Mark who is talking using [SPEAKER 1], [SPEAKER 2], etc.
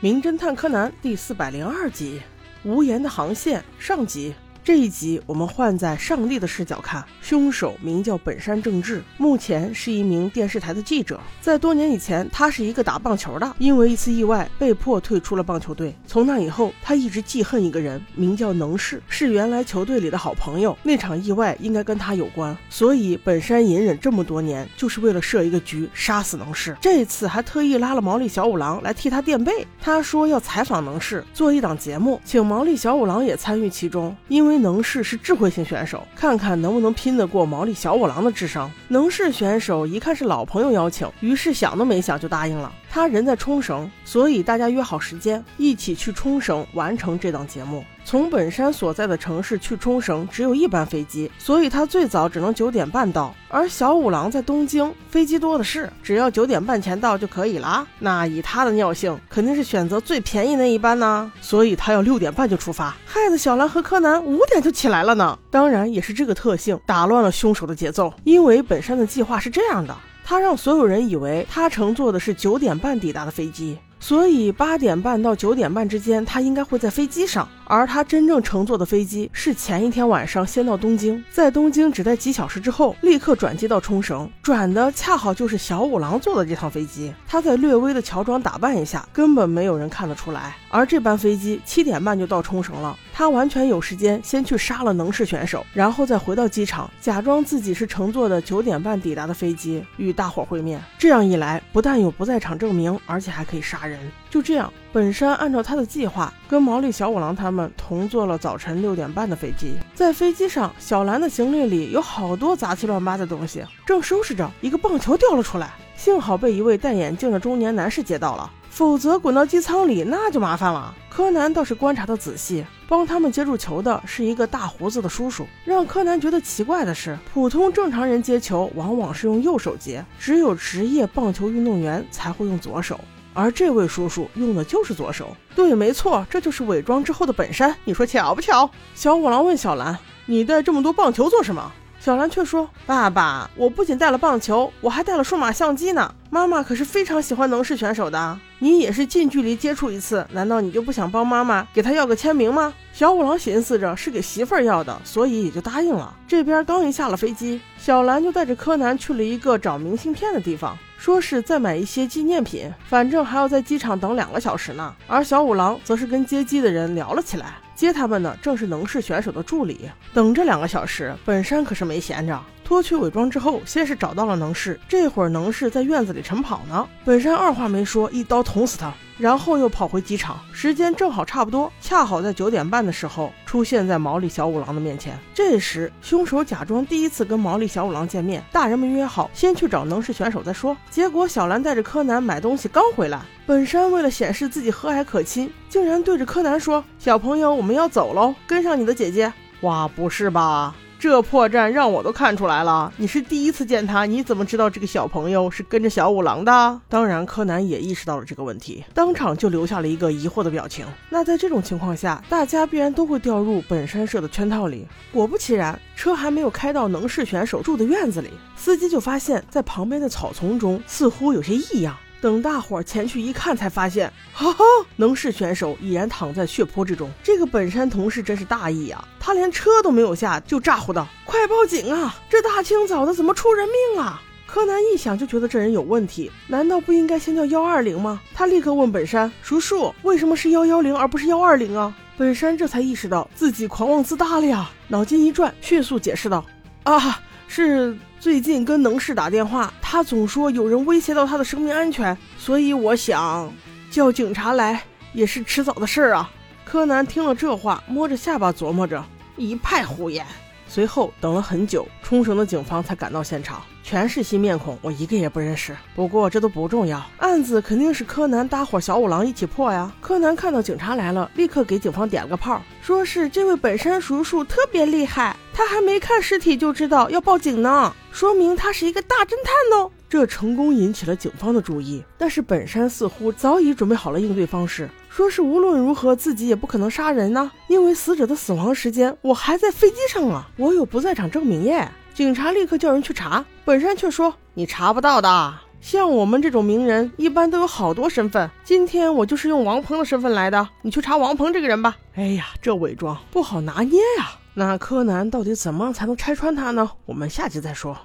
[SPEAKER 1] 名侦探柯南第四百零二集，无言的航线上集。这一集我们换在上帝的视角看，凶手名叫本山正治，目前是一名电视台的记者。在多年以前，他是一个打棒球的，因为一次意外被迫退出了棒球队。从那以后，他一直记恨一个人，名叫能势，是原来球队里的好朋友。那场意外应该跟他有关，所以本山隐忍这么多年，就是为了设一个局，杀死能势。这次还特意拉了毛利小五郎来替他垫背。他说要采访能势，做一档节目，请毛利小五郎也参与其中，因为。能势是智慧型选手，看看能不能拼得过毛利小五郎的智商。能势选手一看是老朋友邀请，于是想都没想就答应了。他人在冲绳，所以大家约好时间，一起去冲绳完成这档节目。从本山所在的城市去冲绳只有一班飞机，所以他最早只能九点半到。而小五郎在东京，飞机多的是，只要九点半前到就可以了。那以他的尿性，肯定是选择最便宜那一班呢。所以他要六点半就出发，害得小兰和柯南五点就起来了呢。当然，也是这个特性打乱了凶手的节奏，因为本山的计划是这样的。他让所有人以为他乘坐的是九点半抵达的飞机，所以八点半到九点半之间，他应该会在飞机上。而他真正乘坐的飞机是前一天晚上先到东京，在东京只待几小时之后，立刻转机到冲绳，转的恰好就是小五郎坐的这趟飞机。他在略微的乔装打扮一下，根本没有人看得出来。而这班飞机七点半就到冲绳了，他完全有时间先去杀了能势选手，然后再回到机场，假装自己是乘坐的九点半抵达的飞机，与大伙会面。这样一来，不但有不在场证明，而且还可以杀人。就这样，本山按照他的计划，跟毛利小五郎他们。们同坐了早晨六点半的飞机，在飞机上，小兰的行李里有好多杂七乱八的东西，正收拾着，一个棒球掉了出来，幸好被一位戴眼镜的中年男士接到了，否则滚到机舱里那就麻烦了。柯南倒是观察的仔细，帮他们接住球的是一个大胡子的叔叔。让柯南觉得奇怪的是，普通正常人接球往往是用右手接，只有职业棒球运动员才会用左手。而这位叔叔用的就是左手，对，没错，这就是伪装之后的本山。你说巧不巧？小五郎问小兰：“你带这么多棒球做什么？”小兰却说：“爸爸，我不仅带了棒球，我还带了数码相机呢。妈妈可是非常喜欢能势选手的，你也是近距离接触一次，难道你就不想帮妈妈给他要个签名吗？”小五郎寻思着是给媳妇儿要的，所以也就答应了。这边刚一下了飞机，小兰就带着柯南去了一个找明信片的地方。说是再买一些纪念品，反正还要在机场等两个小时呢。而小五郎则是跟接机的人聊了起来，接他们的正是能势选手的助理。等这两个小时，本山可是没闲着。脱去伪装之后，先是找到了能势，这会儿能势在院子里晨跑呢。本山二话没说，一刀捅死他，然后又跑回机场。时间正好差不多，恰好在九点半的时候出现在毛利小五郎的面前。这时，凶手假装第一次跟毛利小五郎见面，大人们约好先去找能势选手再说。结果小兰带着柯南买东西刚回来，本山为了显示自己和蔼可亲，竟然对着柯南说：“小朋友，我们要走喽，跟上你的姐姐。”哇，不是吧？这破绽让我都看出来了。你是第一次见他，你怎么知道这个小朋友是跟着小五郎的？当然，柯南也意识到了这个问题，当场就留下了一个疑惑的表情。那在这种情况下，大家必然都会掉入本山社的圈套里。果不其然，车还没有开到能势选手住的院子里，司机就发现，在旁边的草丛中似乎有些异样。等大伙儿前去一看，才发现，哈哈，能势选手已然躺在血泊之中。这个本山同事真是大意呀，他连车都没有下，就咋呼道：“快报警啊！这大清早的怎么出人命了？”柯南一想就觉得这人有问题，难道不应该先叫幺二零吗？他立刻问本山叔叔：“为什么是幺幺零而不是幺二零啊？”本山这才意识到自己狂妄自大了呀，脑筋一转，迅速解释道：“啊。”是最近跟能势打电话，他总说有人威胁到他的生命安全，所以我想叫警察来也是迟早的事儿啊。柯南听了这话，摸着下巴琢磨着，一派胡言。随后等了很久，冲绳的警方才赶到现场，全是新面孔，我一个也不认识。不过这都不重要，案子肯定是柯南搭伙小五郎一起破呀。柯南看到警察来了，立刻给警方点了个炮，说是这位本山叔叔特别厉害，他还没看尸体就知道要报警呢说明他是一个大侦探哦这成功引起了警方的注意但是本山似乎早已准备好了应对方式说是无论如何自己也不可能杀人呢因为死者的死亡时间我还在飞机上啊我有不在场证明耶。警察立刻叫人去查本山却说你查不到的。像我们这种名人一般都有好多身份今天我就是用王鹏的身份来的你去查王鹏这个人吧哎呀这伪装不好拿捏呀。那柯南到底怎么样才能拆穿他呢？我们下集再说。